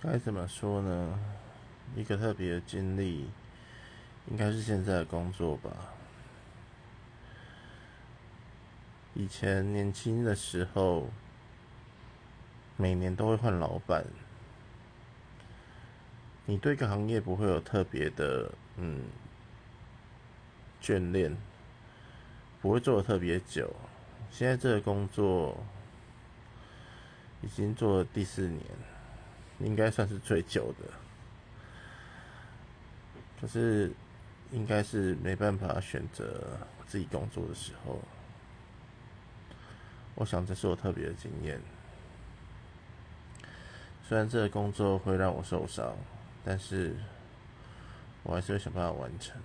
该怎么说呢？一个特别的经历，应该是现在的工作吧。以前年轻的时候，每年都会换老板，你对一个行业不会有特别的嗯眷恋，不会做的特别久。现在这个工作已经做了第四年。应该算是最久的，可是应该是没办法选择自己工作的时候。我想这是我特别的经验。虽然这个工作会让我受伤，但是我还是会想办法完成。